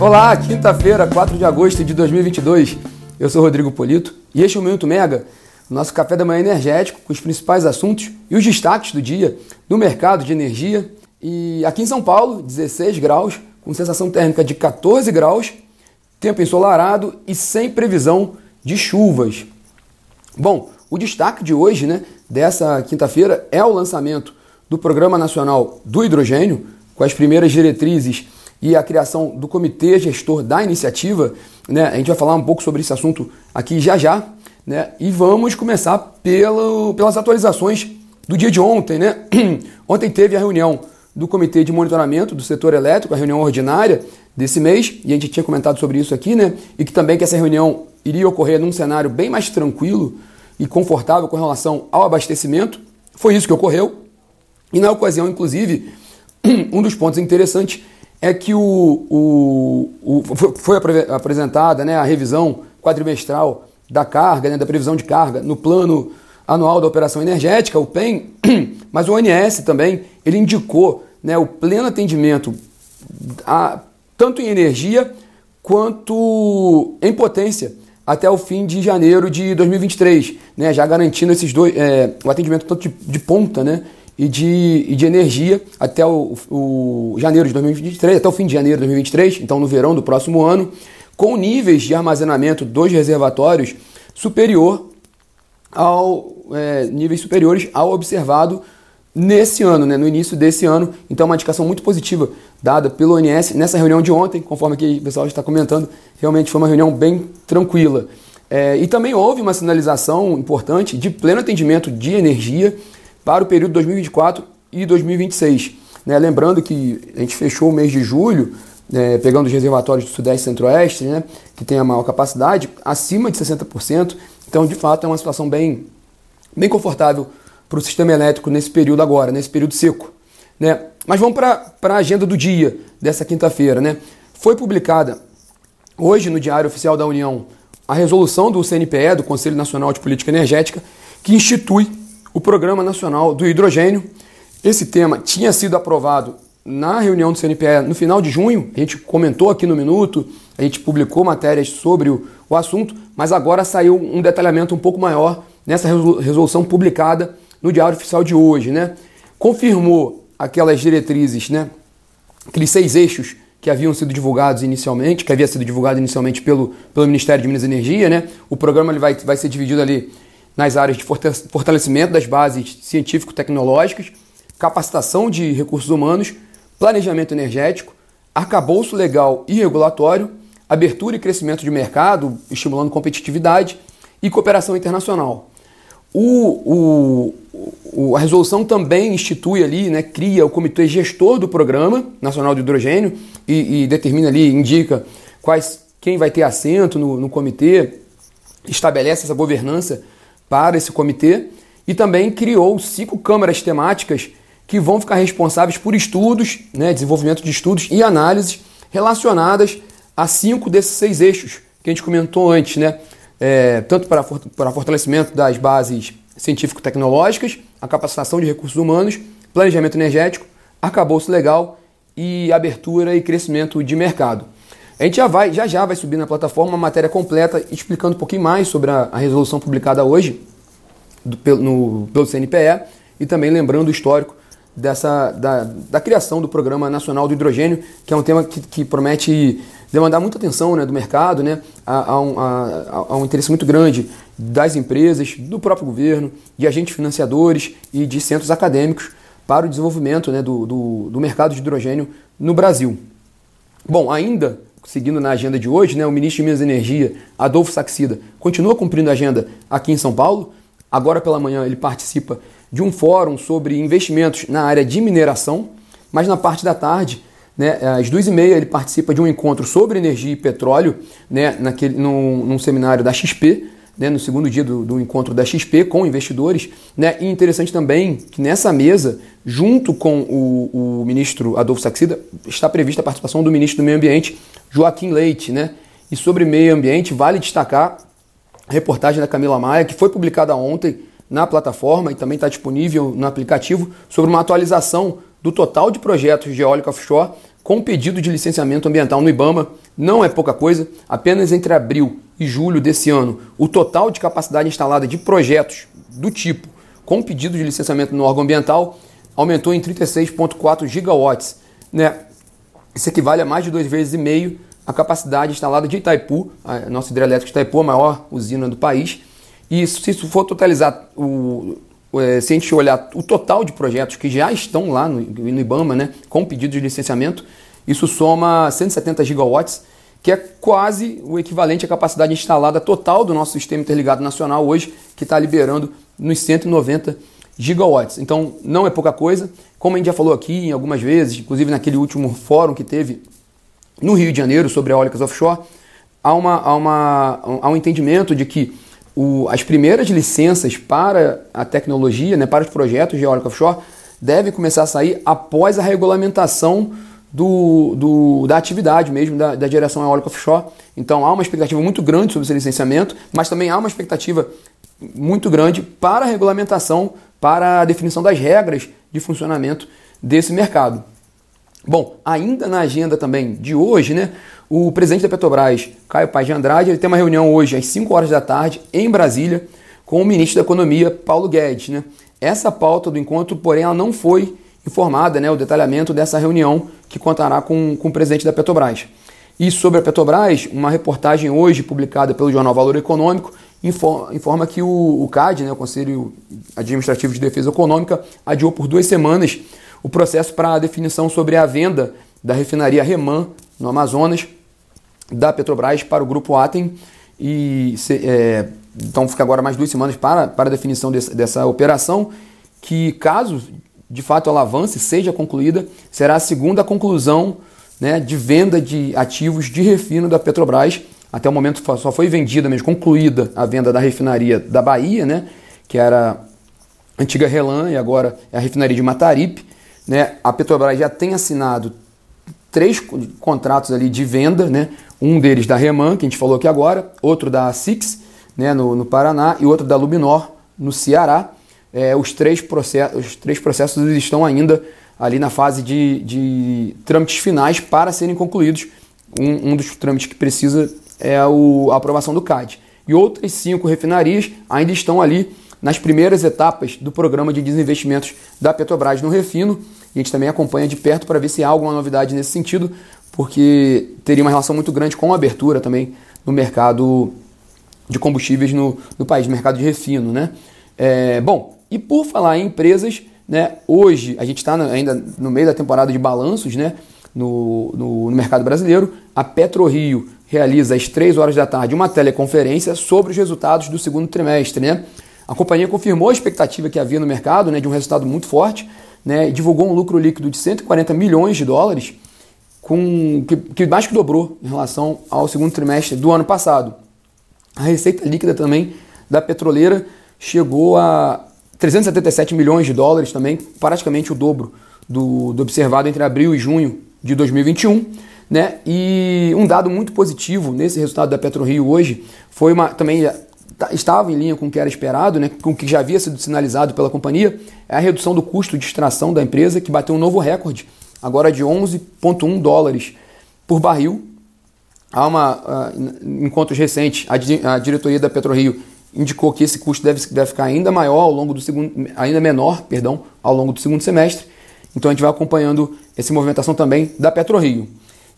Olá, quinta-feira, 4 de agosto de 2022. Eu sou Rodrigo Polito e este é o Minuto Mega, nosso café da manhã energético com os principais assuntos e os destaques do dia no mercado de energia. E aqui em São Paulo, 16 graus, com sensação térmica de 14 graus, tempo ensolarado e sem previsão de chuvas. Bom, o destaque de hoje, né, dessa quinta-feira, é o lançamento do Programa Nacional do Hidrogênio, com as primeiras diretrizes e a criação do comitê gestor da iniciativa. Né? A gente vai falar um pouco sobre esse assunto aqui já já. Né? E vamos começar pelo, pelas atualizações do dia de ontem. Né? ontem teve a reunião do Comitê de Monitoramento do Setor Elétrico, a reunião ordinária desse mês, e a gente tinha comentado sobre isso aqui, né? E que também que essa reunião iria ocorrer num cenário bem mais tranquilo e confortável com relação ao abastecimento. Foi isso que ocorreu. E na ocasião, inclusive, um dos pontos interessantes é que o, o, o foi apresentada né, a revisão quadrimestral da carga, né, da previsão de carga no plano anual da operação energética, o PEN, mas o ONS também ele indicou né, o pleno atendimento a, tanto em energia quanto em potência até o fim de janeiro de 2023, né, já garantindo esses dois, é, o atendimento tanto de, de ponta né, e de, e de energia até o, o, janeiro de 2023, até o fim de janeiro de 2023, então no verão do próximo ano, com níveis de armazenamento dos reservatórios superior ao é, níveis superiores ao observado nesse ano, né, no início desse ano. Então, uma indicação muito positiva dada pelo ONS nessa reunião de ontem, conforme aqui o pessoal está comentando, realmente foi uma reunião bem tranquila. É, e também houve uma sinalização importante de pleno atendimento de energia para o período 2024 e 2026. Né? Lembrando que a gente fechou o mês de julho, é, pegando os reservatórios do Sudeste e Centro-Oeste, né, que tem a maior capacidade, acima de 60%. Então, de fato, é uma situação bem, bem confortável para o sistema elétrico nesse período agora, nesse período seco. Né? Mas vamos para a agenda do dia dessa quinta-feira. Né? Foi publicada hoje no Diário Oficial da União a resolução do CNPE, do Conselho Nacional de Política Energética, que institui o Programa Nacional do Hidrogênio. Esse tema tinha sido aprovado na reunião do CNPE no final de junho, a gente comentou aqui no Minuto, a gente publicou matérias sobre o, o assunto, mas agora saiu um detalhamento um pouco maior nessa resolução publicada no Diário Oficial de hoje. Né? Confirmou aquelas diretrizes, né? aqueles seis eixos que haviam sido divulgados inicialmente, que havia sido divulgado inicialmente pelo, pelo Ministério de Minas e Energia. Né? O programa ele vai, vai ser dividido ali nas áreas de fortalecimento das bases científico-tecnológicas, capacitação de recursos humanos, planejamento energético, arcabouço legal e regulatório, abertura e crescimento de mercado, estimulando competitividade e cooperação internacional. O, o, a resolução também institui ali, né, cria o comitê gestor do Programa Nacional de Hidrogênio e, e determina ali, indica quais, quem vai ter assento no, no comitê, estabelece essa governança para esse comitê e também criou cinco câmaras temáticas que vão ficar responsáveis por estudos, né, desenvolvimento de estudos e análises relacionadas a cinco desses seis eixos que a gente comentou antes, né? É, tanto para, para fortalecimento das bases científico-tecnológicas, a capacitação de recursos humanos, planejamento energético, arcabouço legal e abertura e crescimento de mercado. A gente já vai, já já vai subir na plataforma uma matéria completa explicando um pouquinho mais sobre a, a resolução publicada hoje do, pelo, no, pelo CNPE e também lembrando o histórico dessa, da, da criação do Programa Nacional do Hidrogênio, que é um tema que, que promete demandar muita atenção né, do mercado, né, a, a, um, a, um interesse muito grande das empresas, do próprio governo, de agentes financiadores e de centros acadêmicos para o desenvolvimento né, do, do, do mercado de hidrogênio no Brasil. Bom, ainda seguindo na agenda de hoje, né, o ministro de Minas e Energia, Adolfo Saxida, continua cumprindo a agenda aqui em São Paulo. Agora pela manhã ele participa de um fórum sobre investimentos na área de mineração, mas na parte da tarde, né, às duas e meia, ele participa de um encontro sobre energia e petróleo, né, naquele, num, num seminário da XP, né, no segundo dia do, do, encontro da XP com investidores. Né, e interessante também que nessa mesa, junto com o, o ministro Adolfo Saxida, está prevista a participação do ministro do Meio Ambiente, Joaquim Leite. Né? E sobre meio ambiente, vale destacar a reportagem da Camila Maia, que foi publicada ontem na plataforma e também está disponível no aplicativo, sobre uma atualização do total de projetos de eólica offshore com pedido de licenciamento ambiental no IBAMA. Não é pouca coisa, apenas entre abril e julho desse ano, o total de capacidade instalada de projetos do tipo com pedido de licenciamento no órgão ambiental aumentou em 36,4 gigawatts. Né? Isso equivale a mais de duas vezes e meio a capacidade instalada de Itaipu, a nossa hidrelétrica Itaipu, a maior usina do país. E se isso for totalizar, o, é, se a gente olhar o total de projetos que já estão lá no, no IBAMA, né, com pedido de licenciamento, isso soma 170 gigawatts, que é quase o equivalente à capacidade instalada total do nosso sistema interligado nacional hoje, que está liberando nos 190 gigawatts. Então não é pouca coisa. Como a gente já falou aqui em algumas vezes, inclusive naquele último fórum que teve no Rio de Janeiro sobre eólicas offshore, há, uma, há, uma, há um entendimento de que o, as primeiras licenças para a tecnologia, né, para os projetos de eólica offshore, devem começar a sair após a regulamentação do, do, da atividade mesmo, da, da direção eólica offshore. Então há uma expectativa muito grande sobre esse licenciamento, mas também há uma expectativa muito grande para a regulamentação, para a definição das regras de funcionamento desse mercado. Bom, ainda na agenda também de hoje, né, o presidente da Petrobras, Caio Paz de Andrade, ele tem uma reunião hoje às 5 horas da tarde em Brasília com o ministro da Economia, Paulo Guedes. Né? Essa pauta do encontro, porém, ela não foi informada, né, o detalhamento dessa reunião que contará com, com o presidente da Petrobras. E sobre a Petrobras, uma reportagem hoje publicada pelo jornal Valor Econômico informa, que o, o CAD, né, o Conselho Administrativo de Defesa Econômica, adiou por duas semanas o processo para a definição sobre a venda da refinaria Reman, no Amazonas, da Petrobras para o Grupo Atem. E, é, então fica agora mais duas semanas para, para a definição desse, dessa operação, que caso de fato ela avance, seja concluída, será a segunda conclusão né, de venda de ativos de refino da Petrobras. Até o momento só foi vendida, mesmo concluída a venda da refinaria da Bahia, né, que era a antiga Relan e agora é a refinaria de Mataripe. Né? A Petrobras já tem assinado três contratos ali de venda, né? um deles da Reman, que a gente falou aqui agora, outro da Six, né, no, no Paraná, e outro da Luminor, no Ceará. É, os, três processos, os três processos estão ainda ali na fase de, de trâmites finais para serem concluídos. Um, um dos trâmites que precisa é o, a aprovação do CAD. E outras cinco refinarias ainda estão ali nas primeiras etapas do programa de desinvestimentos da Petrobras no refino. E a gente também acompanha de perto para ver se há alguma novidade nesse sentido, porque teria uma relação muito grande com a abertura também no mercado de combustíveis no, no país, mercado de refino. Né? É, bom, e por falar em empresas, né, hoje a gente está ainda no meio da temporada de balanços né, no, no, no mercado brasileiro. A PetroRio realiza às 3 horas da tarde uma teleconferência sobre os resultados do segundo trimestre. Né? A companhia confirmou a expectativa que havia no mercado né, de um resultado muito forte né, e divulgou um lucro líquido de 140 milhões de dólares, com, que, que mais que dobrou em relação ao segundo trimestre do ano passado. A receita líquida também da petroleira chegou a 377 milhões de dólares também, praticamente o dobro do, do observado entre abril e junho de 2021. Né? E um dado muito positivo nesse resultado da PetroRio hoje foi uma, também Tá, estava em linha com o que era esperado, né, com o que já havia sido sinalizado pela companhia, é a redução do custo de extração da empresa, que bateu um novo recorde, agora de 11,1 dólares por barril. Há uma, em encontros recentes, a, diretoria da PetroRio indicou que esse custo deve, deve ficar ainda maior ao longo do segundo, ainda menor, perdão, ao longo do segundo semestre. Então a gente vai acompanhando essa movimentação também da PetroRio.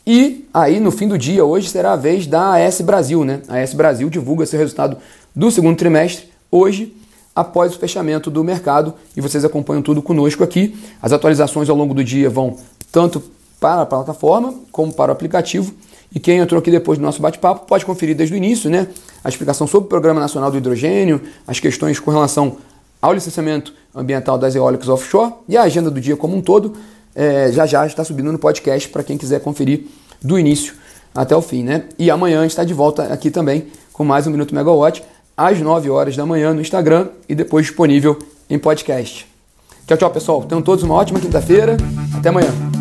E aí, no fim do dia, hoje será a vez da AS Brasil, né? A AS Brasil divulga seu resultado do segundo trimestre hoje, após o fechamento do mercado, e vocês acompanham tudo conosco aqui. As atualizações ao longo do dia vão tanto para a plataforma como para o aplicativo. E quem entrou aqui depois do nosso bate-papo pode conferir desde o início né, a explicação sobre o Programa Nacional do Hidrogênio, as questões com relação ao licenciamento ambiental das eólicas offshore e a agenda do dia como um todo. É, já já está subindo no podcast para quem quiser conferir do início até o fim. Né? E amanhã a gente está de volta aqui também com mais um Minuto Megawatt às 9 horas da manhã no Instagram e depois disponível em podcast. Tchau, tchau, pessoal. Tenham todos uma ótima quinta-feira. Até amanhã.